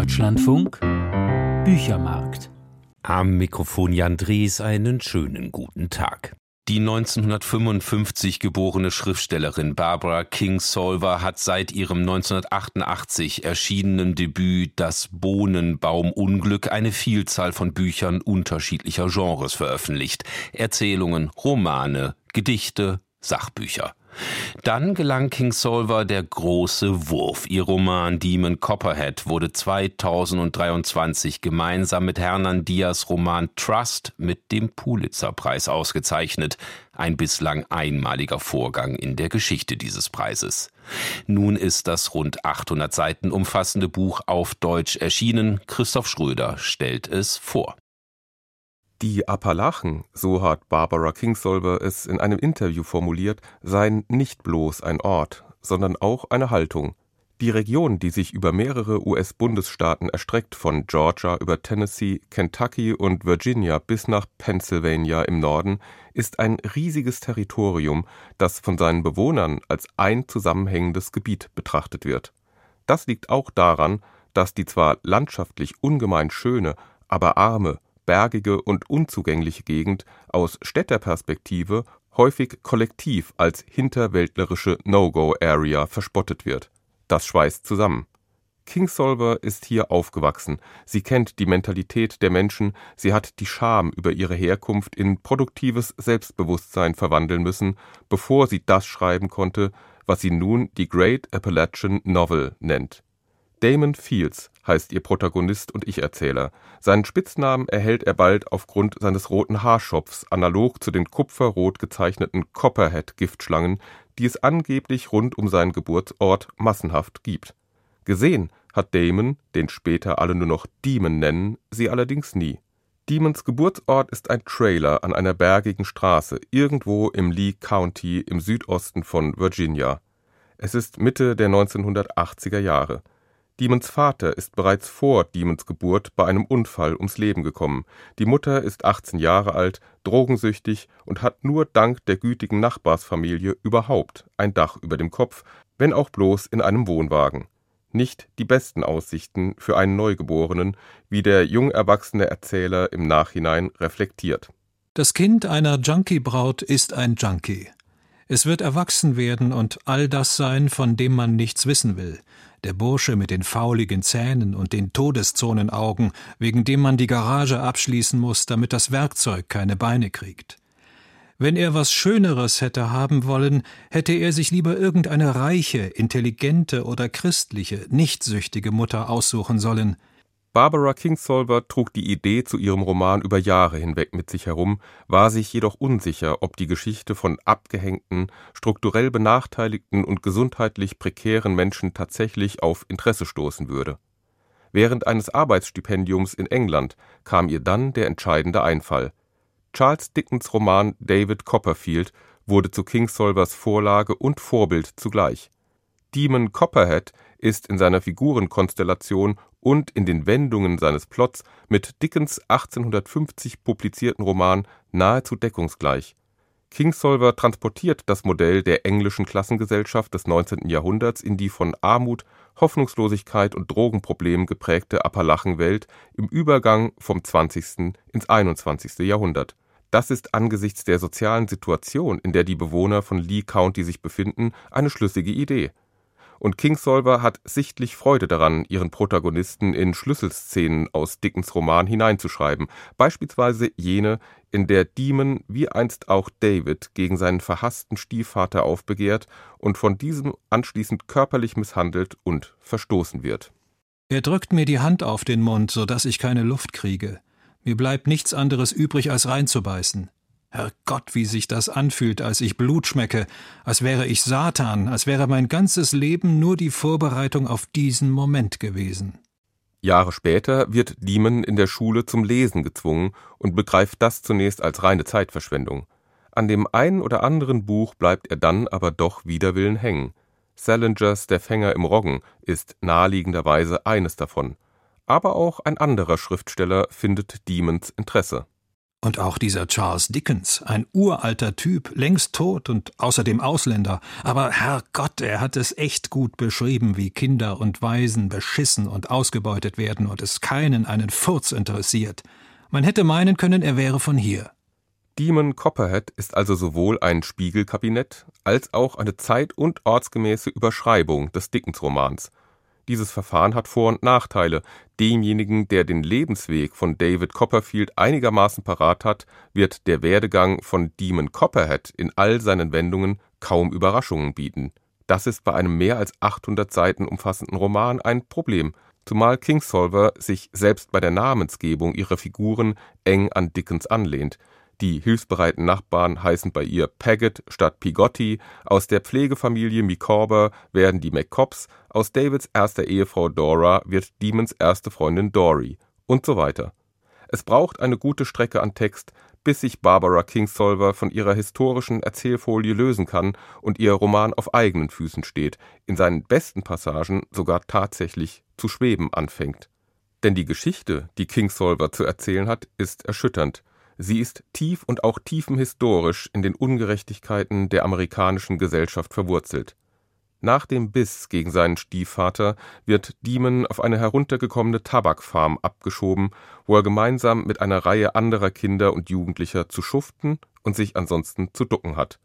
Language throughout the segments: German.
Deutschlandfunk Büchermarkt. Am Mikrofon Jan Drees einen schönen guten Tag. Die 1955 geborene Schriftstellerin Barbara Kingsolver hat seit ihrem 1988 erschienenen Debüt Das Bohnenbaumunglück eine Vielzahl von Büchern unterschiedlicher Genres veröffentlicht. Erzählungen, Romane, Gedichte, Sachbücher. Dann gelang King Solver der große Wurf. Ihr Roman Demon Copperhead wurde 2023 gemeinsam mit Hernan Diaz Roman Trust mit dem Pulitzerpreis ausgezeichnet. Ein bislang einmaliger Vorgang in der Geschichte dieses Preises. Nun ist das rund 800 Seiten umfassende Buch auf Deutsch erschienen. Christoph Schröder stellt es vor. Die Appalachen, so hat Barbara Kingsolver es in einem Interview formuliert, seien nicht bloß ein Ort, sondern auch eine Haltung. Die Region, die sich über mehrere US-Bundesstaaten erstreckt, von Georgia über Tennessee, Kentucky und Virginia bis nach Pennsylvania im Norden, ist ein riesiges Territorium, das von seinen Bewohnern als ein zusammenhängendes Gebiet betrachtet wird. Das liegt auch daran, dass die zwar landschaftlich ungemein schöne, aber arme bergige und unzugängliche Gegend aus Städterperspektive häufig kollektiv als hinterwäldlerische No-Go-Area verspottet wird. Das schweißt zusammen. Kingsolver ist hier aufgewachsen. Sie kennt die Mentalität der Menschen, sie hat die Scham über ihre Herkunft in produktives Selbstbewusstsein verwandeln müssen, bevor sie das schreiben konnte, was sie nun die Great Appalachian Novel nennt. Damon Fields heißt ihr Protagonist und Ich-Erzähler. Seinen Spitznamen erhält er bald aufgrund seines roten Haarschopfs, analog zu den kupferrot gezeichneten Copperhead-Giftschlangen, die es angeblich rund um seinen Geburtsort massenhaft gibt. Gesehen hat Damon, den später alle nur noch Demon nennen, sie allerdings nie. Demons Geburtsort ist ein Trailer an einer bergigen Straße irgendwo im Lee County im Südosten von Virginia. Es ist Mitte der 1980er Jahre. Demons Vater ist bereits vor Demons Geburt bei einem Unfall ums Leben gekommen. Die Mutter ist 18 Jahre alt, drogensüchtig und hat nur dank der gütigen Nachbarsfamilie überhaupt ein Dach über dem Kopf, wenn auch bloß in einem Wohnwagen. Nicht die besten Aussichten für einen Neugeborenen, wie der jung erwachsene Erzähler im Nachhinein reflektiert. Das Kind einer Junkie-Braut ist ein Junkie. Es wird erwachsen werden und all das sein, von dem man nichts wissen will der Bursche mit den fauligen Zähnen und den Todeszonenaugen, wegen dem man die Garage abschließen muss, damit das Werkzeug keine Beine kriegt. Wenn er was Schöneres hätte haben wollen, hätte er sich lieber irgendeine reiche, intelligente oder christliche, nicht süchtige Mutter aussuchen sollen, Barbara Kingsolver trug die Idee zu ihrem Roman über Jahre hinweg mit sich herum, war sich jedoch unsicher, ob die Geschichte von abgehängten, strukturell benachteiligten und gesundheitlich prekären Menschen tatsächlich auf Interesse stoßen würde. Während eines Arbeitsstipendiums in England kam ihr dann der entscheidende Einfall. Charles Dickens Roman David Copperfield wurde zu Kingsolvers Vorlage und Vorbild zugleich. Demon Copperhead ist in seiner Figurenkonstellation und in den Wendungen seines Plots mit Dickens 1850 publizierten Roman nahezu deckungsgleich. Kingsolver transportiert das Modell der englischen Klassengesellschaft des 19. Jahrhunderts in die von Armut, Hoffnungslosigkeit und Drogenproblemen geprägte Appalachenwelt im Übergang vom 20. ins 21. Jahrhundert. Das ist angesichts der sozialen Situation, in der die Bewohner von Lee County sich befinden, eine schlüssige Idee und Kingsolver hat sichtlich Freude daran, ihren Protagonisten in Schlüsselszenen aus Dickens Roman hineinzuschreiben, beispielsweise jene, in der Demon wie einst auch David gegen seinen verhassten Stiefvater aufbegehrt und von diesem anschließend körperlich misshandelt und verstoßen wird. Er drückt mir die Hand auf den Mund, so dass ich keine Luft kriege. Mir bleibt nichts anderes übrig, als reinzubeißen. Herrgott, wie sich das anfühlt, als ich Blut schmecke, als wäre ich Satan, als wäre mein ganzes Leben nur die Vorbereitung auf diesen Moment gewesen. Jahre später wird Demon in der Schule zum Lesen gezwungen und begreift das zunächst als reine Zeitverschwendung. An dem einen oder anderen Buch bleibt er dann aber doch wider Willen hängen. Salingers Der Fänger im Roggen ist naheliegenderweise eines davon. Aber auch ein anderer Schriftsteller findet Demons Interesse. Und auch dieser Charles Dickens, ein uralter Typ, längst tot und außerdem Ausländer. Aber Herrgott, er hat es echt gut beschrieben, wie Kinder und Waisen beschissen und ausgebeutet werden und es keinen einen Furz interessiert. Man hätte meinen können, er wäre von hier. Demon Copperhead ist also sowohl ein Spiegelkabinett als auch eine zeit- und ortsgemäße Überschreibung des Dickens-Romans. Dieses Verfahren hat Vor- und Nachteile. Demjenigen, der den Lebensweg von David Copperfield einigermaßen parat hat, wird der Werdegang von Demon Copperhead in all seinen Wendungen kaum Überraschungen bieten. Das ist bei einem mehr als 800 Seiten umfassenden Roman ein Problem, zumal Kingsolver sich selbst bei der Namensgebung ihrer Figuren eng an Dickens anlehnt die hilfsbereiten Nachbarn heißen bei ihr Paget statt Pigotti, aus der Pflegefamilie Micawber werden die McCobbs, aus Davids erster Ehefrau Dora wird Demons erste Freundin Dory und so weiter. Es braucht eine gute Strecke an Text, bis sich Barbara Kingsolver von ihrer historischen Erzählfolie lösen kann und ihr Roman auf eigenen Füßen steht, in seinen besten Passagen sogar tatsächlich zu schweben anfängt. Denn die Geschichte, die Kingsolver zu erzählen hat, ist erschütternd Sie ist tief und auch tiefenhistorisch in den Ungerechtigkeiten der amerikanischen Gesellschaft verwurzelt. Nach dem Biss gegen seinen Stiefvater wird Demon auf eine heruntergekommene Tabakfarm abgeschoben, wo er gemeinsam mit einer Reihe anderer Kinder und Jugendlicher zu schuften und sich ansonsten zu ducken hat.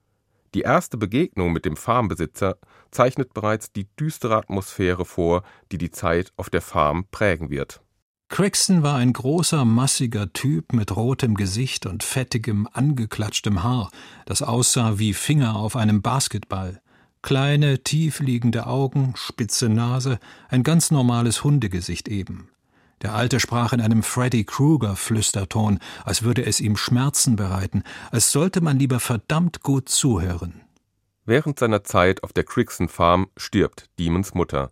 Die erste Begegnung mit dem Farmbesitzer zeichnet bereits die düstere Atmosphäre vor, die die Zeit auf der Farm prägen wird Crixton war ein großer, massiger Typ mit rotem Gesicht und fettigem, angeklatschtem Haar, das aussah wie Finger auf einem Basketball. Kleine, tiefliegende Augen, spitze Nase, ein ganz normales Hundegesicht eben. Der Alte sprach in einem Freddy Krueger-Flüsterton, als würde es ihm Schmerzen bereiten, als sollte man lieber verdammt gut zuhören. Während seiner Zeit auf der Crixton Farm stirbt Demons Mutter.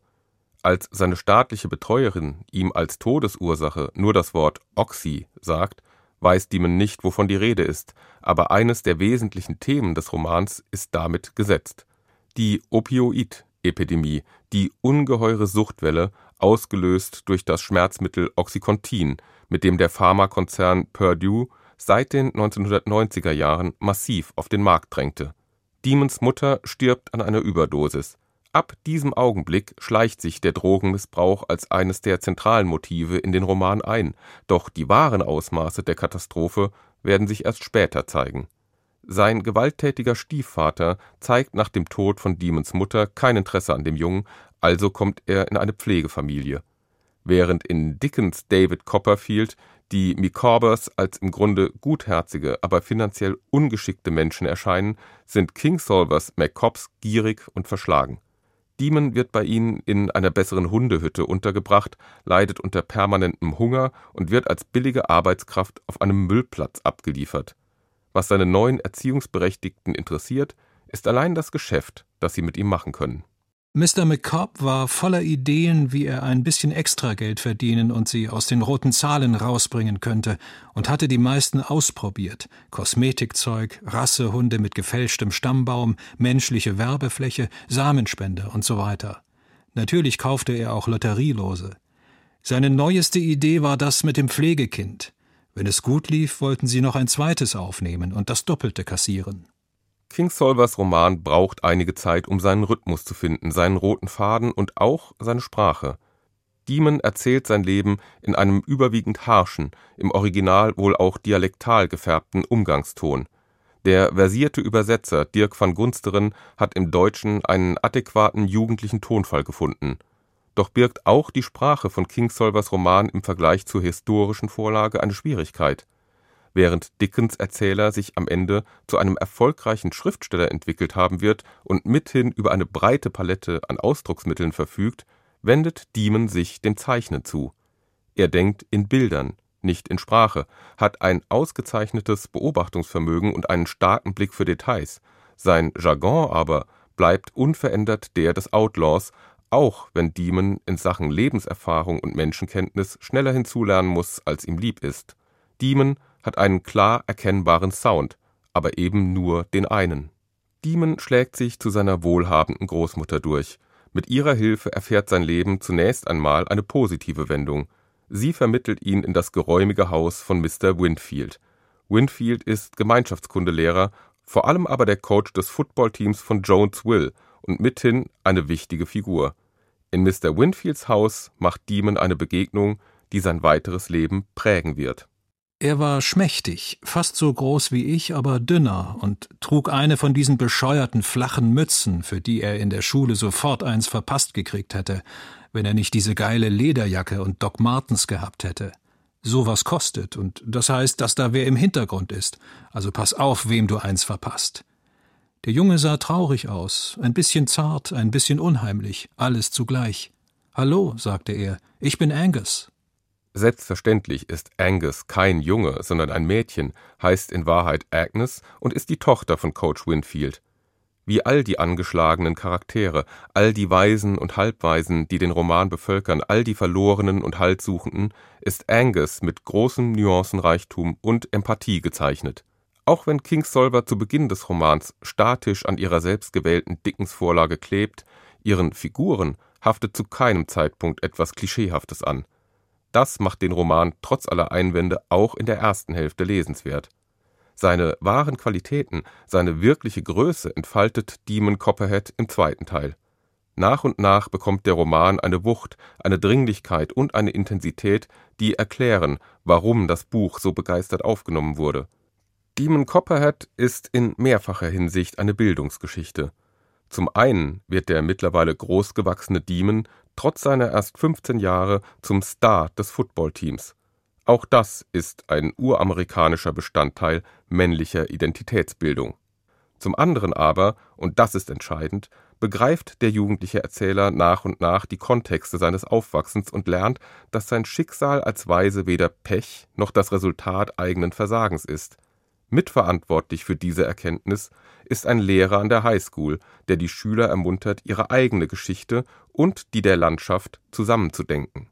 Als seine staatliche Betreuerin ihm als Todesursache nur das Wort Oxy sagt, weiß Demon nicht, wovon die Rede ist, aber eines der wesentlichen Themen des Romans ist damit gesetzt. Die Opioid-Epidemie, die ungeheure Suchtwelle, ausgelöst durch das Schmerzmittel Oxycontin, mit dem der Pharmakonzern Purdue seit den 1990er Jahren massiv auf den Markt drängte. Demons Mutter stirbt an einer Überdosis. Ab diesem Augenblick schleicht sich der Drogenmissbrauch als eines der zentralen Motive in den Roman ein, doch die wahren Ausmaße der Katastrophe werden sich erst später zeigen. Sein gewalttätiger Stiefvater zeigt nach dem Tod von Demons Mutter kein Interesse an dem Jungen, also kommt er in eine Pflegefamilie. Während in Dickens David Copperfield die Micawbers als im Grunde gutherzige, aber finanziell ungeschickte Menschen erscheinen, sind Kingsolvers McCobbs gierig und verschlagen Demon wird bei ihnen in einer besseren Hundehütte untergebracht, leidet unter permanentem Hunger und wird als billige Arbeitskraft auf einem Müllplatz abgeliefert. Was seine neuen Erziehungsberechtigten interessiert, ist allein das Geschäft, das sie mit ihm machen können Mr. McCobb war voller Ideen, wie er ein bisschen Extrageld verdienen und sie aus den roten Zahlen rausbringen könnte, und hatte die meisten ausprobiert: Kosmetikzeug, Rassehunde mit gefälschtem Stammbaum, menschliche Werbefläche, Samenspende und so weiter. Natürlich kaufte er auch Lotterielose. Seine neueste Idee war das mit dem Pflegekind. Wenn es gut lief, wollten sie noch ein zweites aufnehmen und das Doppelte kassieren. Kingsolvers Roman braucht einige Zeit, um seinen Rhythmus zu finden, seinen roten Faden und auch seine Sprache. Demon erzählt sein Leben in einem überwiegend harschen, im Original wohl auch dialektal gefärbten Umgangston. Der versierte Übersetzer Dirk van Gunsteren hat im Deutschen einen adäquaten jugendlichen Tonfall gefunden. Doch birgt auch die Sprache von Kingsolvers Roman im Vergleich zur historischen Vorlage eine Schwierigkeit während Dickens Erzähler sich am Ende zu einem erfolgreichen Schriftsteller entwickelt haben wird und mithin über eine breite Palette an Ausdrucksmitteln verfügt, wendet Demon sich dem Zeichnen zu. Er denkt in Bildern, nicht in Sprache, hat ein ausgezeichnetes Beobachtungsvermögen und einen starken Blick für Details. Sein Jargon aber bleibt unverändert der des Outlaws, auch wenn Demon in Sachen Lebenserfahrung und Menschenkenntnis schneller hinzulernen muss, als ihm lieb ist. Demon hat einen klar erkennbaren Sound, aber eben nur den einen. Demon schlägt sich zu seiner wohlhabenden Großmutter durch. Mit ihrer Hilfe erfährt sein Leben zunächst einmal eine positive Wendung. Sie vermittelt ihn in das geräumige Haus von Mr. Winfield. Winfield ist Gemeinschaftskundelehrer, vor allem aber der Coach des Footballteams von Jonesville und mithin eine wichtige Figur. In Mr. Winfields Haus macht Demon eine Begegnung, die sein weiteres Leben prägen wird. Er war schmächtig, fast so groß wie ich, aber dünner und trug eine von diesen bescheuerten flachen Mützen, für die er in der Schule sofort eins verpasst gekriegt hätte, wenn er nicht diese geile Lederjacke und Doc Martens gehabt hätte. Sowas kostet, und das heißt, dass da wer im Hintergrund ist, also pass auf, wem du eins verpasst. Der Junge sah traurig aus, ein bisschen zart, ein bisschen unheimlich, alles zugleich. Hallo, sagte er, ich bin Angus. Selbstverständlich ist Angus kein Junge, sondern ein Mädchen, heißt in Wahrheit Agnes und ist die Tochter von Coach Winfield. Wie all die angeschlagenen Charaktere, all die Waisen und Halbwaisen, die den Roman bevölkern, all die Verlorenen und Haltsuchenden, ist Angus mit großem Nuancenreichtum und Empathie gezeichnet. Auch wenn Kingsolver zu Beginn des Romans statisch an ihrer selbstgewählten Dickensvorlage klebt, ihren Figuren haftet zu keinem Zeitpunkt etwas Klischeehaftes an. Das macht den Roman trotz aller Einwände auch in der ersten Hälfte lesenswert. Seine wahren Qualitäten, seine wirkliche Größe entfaltet Demon Copperhead im zweiten Teil. Nach und nach bekommt der Roman eine Wucht, eine Dringlichkeit und eine Intensität, die erklären, warum das Buch so begeistert aufgenommen wurde. Demon Copperhead ist in mehrfacher Hinsicht eine Bildungsgeschichte. Zum einen wird der mittlerweile großgewachsene Demon trotz seiner erst 15 Jahre zum Star des Footballteams. Auch das ist ein uramerikanischer Bestandteil männlicher Identitätsbildung. Zum anderen aber, und das ist entscheidend, begreift der jugendliche Erzähler nach und nach die Kontexte seines Aufwachsens und lernt, dass sein Schicksal als Weise weder Pech noch das Resultat eigenen Versagens ist. Mitverantwortlich für diese Erkenntnis ist ein Lehrer an der Highschool, der die Schüler ermuntert, ihre eigene Geschichte und die der Landschaft zusammenzudenken.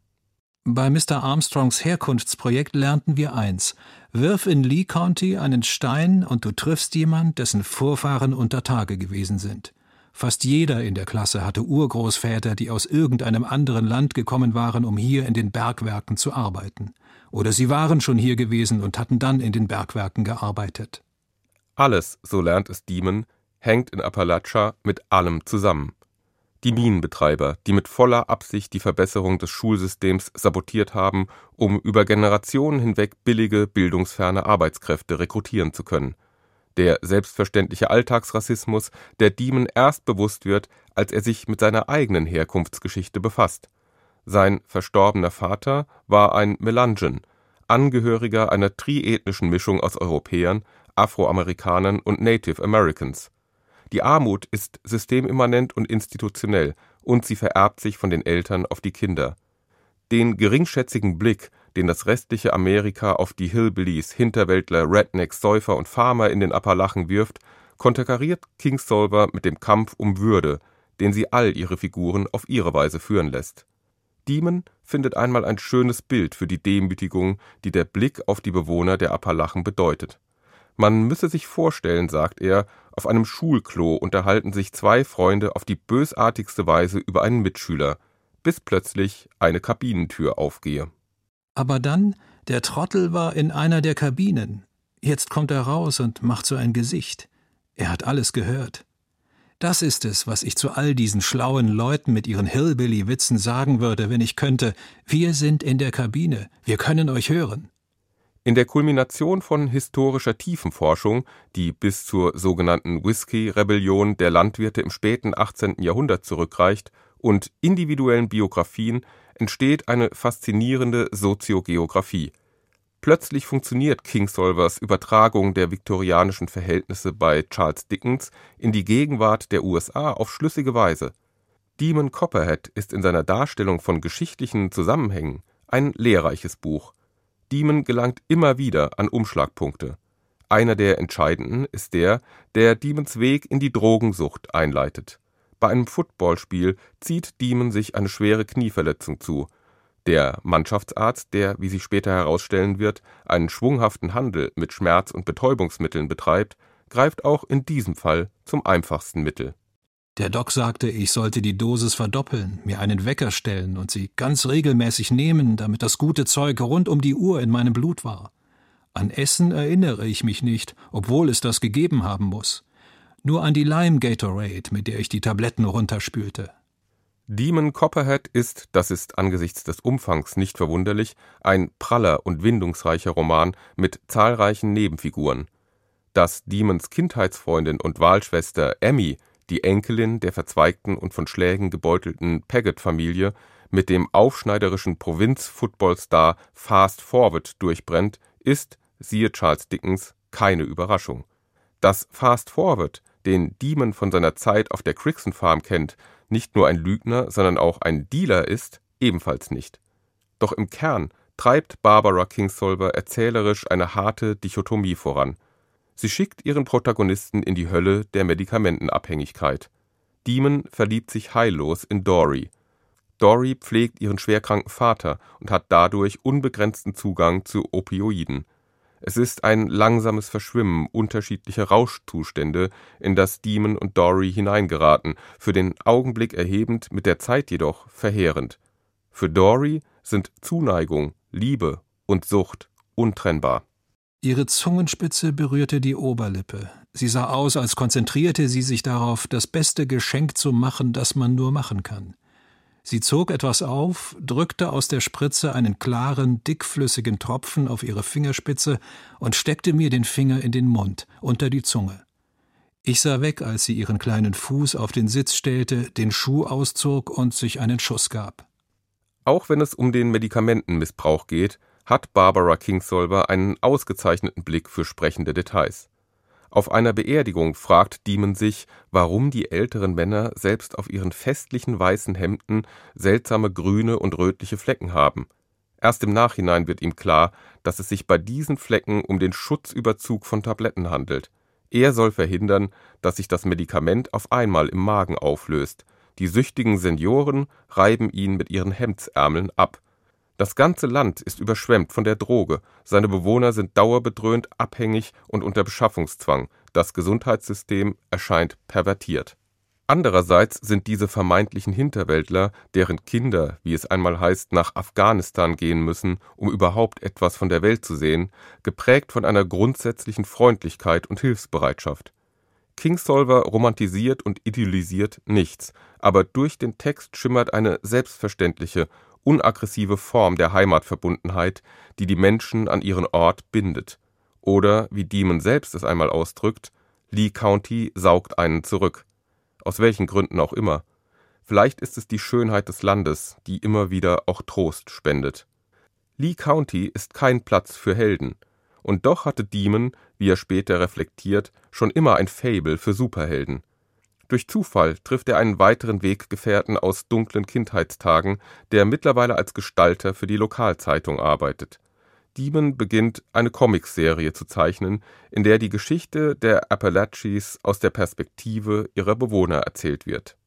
Bei Mr. Armstrongs Herkunftsprojekt lernten wir eins: Wirf in Lee County einen Stein und du triffst jemand, dessen Vorfahren unter Tage gewesen sind. Fast jeder in der Klasse hatte Urgroßväter, die aus irgendeinem anderen Land gekommen waren, um hier in den Bergwerken zu arbeiten. Oder sie waren schon hier gewesen und hatten dann in den Bergwerken gearbeitet. Alles, so lernt es Demon, hängt in Appalachia mit allem zusammen. Die Minenbetreiber, die mit voller Absicht die Verbesserung des Schulsystems sabotiert haben, um über Generationen hinweg billige, bildungsferne Arbeitskräfte rekrutieren zu können. Der selbstverständliche Alltagsrassismus, der Demon erst bewusst wird, als er sich mit seiner eigenen Herkunftsgeschichte befasst. Sein verstorbener Vater war ein Melangen, Angehöriger einer triethnischen Mischung aus Europäern, Afroamerikanern und Native Americans. Die Armut ist systemimmanent und institutionell, und sie vererbt sich von den Eltern auf die Kinder. Den geringschätzigen Blick, den das restliche Amerika auf die Hillbillies, Hinterwäldler, Rednecks, Säufer und Farmer in den Appalachen wirft, konterkariert Kingsolver mit dem Kampf um Würde, den sie all ihre Figuren auf ihre Weise führen lässt. Demon findet einmal ein schönes Bild für die Demütigung, die der Blick auf die Bewohner der Appalachen bedeutet. Man müsse sich vorstellen, sagt er, auf einem Schulklo unterhalten sich zwei Freunde auf die bösartigste Weise über einen Mitschüler, bis plötzlich eine Kabinentür aufgehe. Aber dann, der Trottel war in einer der Kabinen. Jetzt kommt er raus und macht so ein Gesicht. Er hat alles gehört. Das ist es, was ich zu all diesen schlauen Leuten mit ihren Hillbilly-Witzen sagen würde, wenn ich könnte. Wir sind in der Kabine. Wir können euch hören. In der Kulmination von historischer Tiefenforschung, die bis zur sogenannten Whisky-Rebellion der Landwirte im späten 18. Jahrhundert zurückreicht, und individuellen Biografien entsteht eine faszinierende Soziogeographie. Plötzlich funktioniert Kingsolvers Übertragung der viktorianischen Verhältnisse bei Charles Dickens in die Gegenwart der USA auf schlüssige Weise. Demon Copperhead ist in seiner Darstellung von geschichtlichen Zusammenhängen ein lehrreiches Buch Demon gelangt immer wieder an Umschlagpunkte. Einer der entscheidenden ist der, der Demons Weg in die Drogensucht einleitet. Bei einem Footballspiel zieht Demon sich eine schwere Knieverletzung zu. Der Mannschaftsarzt, der, wie sich später herausstellen wird, einen schwunghaften Handel mit Schmerz- und Betäubungsmitteln betreibt, greift auch in diesem Fall zum einfachsten Mittel der Doc sagte, ich sollte die Dosis verdoppeln, mir einen Wecker stellen und sie ganz regelmäßig nehmen, damit das gute Zeug rund um die Uhr in meinem Blut war. An Essen erinnere ich mich nicht, obwohl es das gegeben haben muss. Nur an die Lime Gatorade, mit der ich die Tabletten runterspülte. Demon Copperhead ist, das ist angesichts des Umfangs nicht verwunderlich, ein praller und windungsreicher Roman mit zahlreichen Nebenfiguren. Dass Demons Kindheitsfreundin und Wahlschwester Emmy, die Enkelin der verzweigten und von Schlägen gebeutelten Paget-Familie, mit dem aufschneiderischen Provinz-Footballstar Fast Forward durchbrennt, ist, siehe Charles Dickens, keine Überraschung. Dass Fast Forward, den Demon von seiner Zeit auf der Crixon Farm kennt, nicht nur ein Lügner, sondern auch ein Dealer ist, ebenfalls nicht. Doch im Kern treibt Barbara Kingsolver erzählerisch eine harte Dichotomie voran. Sie schickt ihren Protagonisten in die Hölle der Medikamentenabhängigkeit. Demon verliebt sich heillos in Dory. Dory pflegt ihren schwerkranken Vater und hat dadurch unbegrenzten Zugang zu Opioiden. Es ist ein langsames Verschwimmen unterschiedlicher Rauschzustände, in das Demon und Dory hineingeraten, für den Augenblick erhebend, mit der Zeit jedoch verheerend. Für Dory sind Zuneigung, Liebe und Sucht untrennbar. Ihre Zungenspitze berührte die Oberlippe. Sie sah aus, als konzentrierte sie sich darauf, das beste Geschenk zu machen, das man nur machen kann. Sie zog etwas auf, drückte aus der Spritze einen klaren, dickflüssigen Tropfen auf ihre Fingerspitze und steckte mir den Finger in den Mund, unter die Zunge. Ich sah weg, als sie ihren kleinen Fuß auf den Sitz stellte, den Schuh auszog und sich einen Schuss gab. Auch wenn es um den Medikamentenmissbrauch geht, hat Barbara Kingsolver einen ausgezeichneten Blick für sprechende Details. Auf einer Beerdigung fragt Demon sich, warum die älteren Männer selbst auf ihren festlichen weißen Hemden seltsame grüne und rötliche Flecken haben. Erst im Nachhinein wird ihm klar, dass es sich bei diesen Flecken um den Schutzüberzug von Tabletten handelt. Er soll verhindern, dass sich das Medikament auf einmal im Magen auflöst. Die süchtigen Senioren reiben ihn mit ihren Hemdsärmeln ab das ganze Land ist überschwemmt von der Droge, seine Bewohner sind dauerbedröhnt, abhängig und unter Beschaffungszwang, das Gesundheitssystem erscheint pervertiert. Andererseits sind diese vermeintlichen Hinterwäldler, deren Kinder, wie es einmal heißt, nach Afghanistan gehen müssen, um überhaupt etwas von der Welt zu sehen, geprägt von einer grundsätzlichen Freundlichkeit und Hilfsbereitschaft. Kingsolver romantisiert und idealisiert nichts, aber durch den Text schimmert eine selbstverständliche unaggressive Form der Heimatverbundenheit, die die Menschen an ihren Ort bindet. Oder, wie Demon selbst es einmal ausdrückt, Lee County saugt einen zurück. Aus welchen Gründen auch immer. Vielleicht ist es die Schönheit des Landes, die immer wieder auch Trost spendet. Lee County ist kein Platz für Helden. Und doch hatte Demon, wie er später reflektiert, schon immer ein Fable für Superhelden. Durch Zufall trifft er einen weiteren Weggefährten aus dunklen Kindheitstagen, der mittlerweile als Gestalter für die Lokalzeitung arbeitet. Demon beginnt eine Comicserie zu zeichnen, in der die Geschichte der Appalachies aus der Perspektive ihrer Bewohner erzählt wird.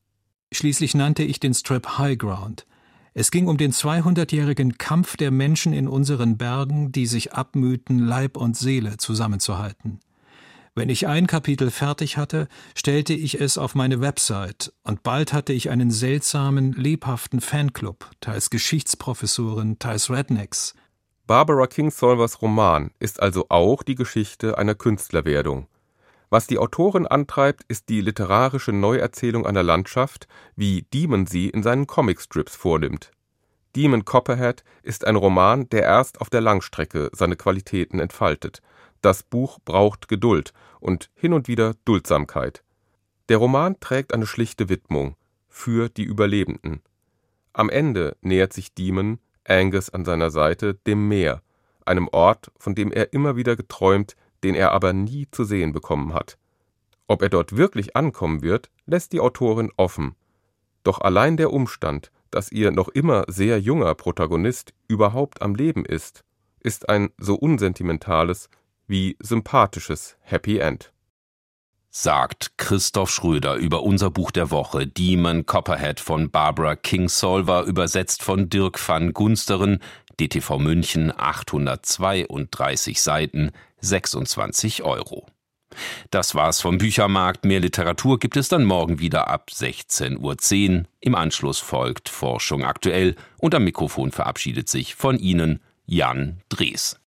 Schließlich nannte ich den Strip High Ground. Es ging um den 200-jährigen Kampf der Menschen in unseren Bergen, die sich abmühten, Leib und Seele zusammenzuhalten. Wenn ich ein Kapitel fertig hatte, stellte ich es auf meine Website, und bald hatte ich einen seltsamen, lebhaften Fanclub, teils Geschichtsprofessoren, teils Rednecks. Barbara Kingsolvers Roman ist also auch die Geschichte einer Künstlerwerdung. Was die Autorin antreibt, ist die literarische Neuerzählung einer Landschaft, wie Demon sie in seinen Comicstrips vornimmt. Demon Copperhead ist ein Roman, der erst auf der Langstrecke seine Qualitäten entfaltet – das Buch braucht Geduld und hin und wieder Duldsamkeit. Der Roman trägt eine schlichte Widmung für die Überlebenden. Am Ende nähert sich Demon, Angus an seiner Seite, dem Meer, einem Ort, von dem er immer wieder geträumt, den er aber nie zu sehen bekommen hat. Ob er dort wirklich ankommen wird, lässt die Autorin offen. Doch allein der Umstand, dass ihr noch immer sehr junger Protagonist überhaupt am Leben ist, ist ein so unsentimentales, wie sympathisches Happy End. Sagt Christoph Schröder über unser Buch der Woche Demon Copperhead von Barbara Kingsolver, übersetzt von Dirk van Gunsteren, DTV München 832 Seiten, 26 Euro. Das war's vom Büchermarkt. Mehr Literatur gibt es dann morgen wieder ab 16.10 Uhr. Im Anschluss folgt Forschung aktuell und am Mikrofon verabschiedet sich von Ihnen Jan Drees.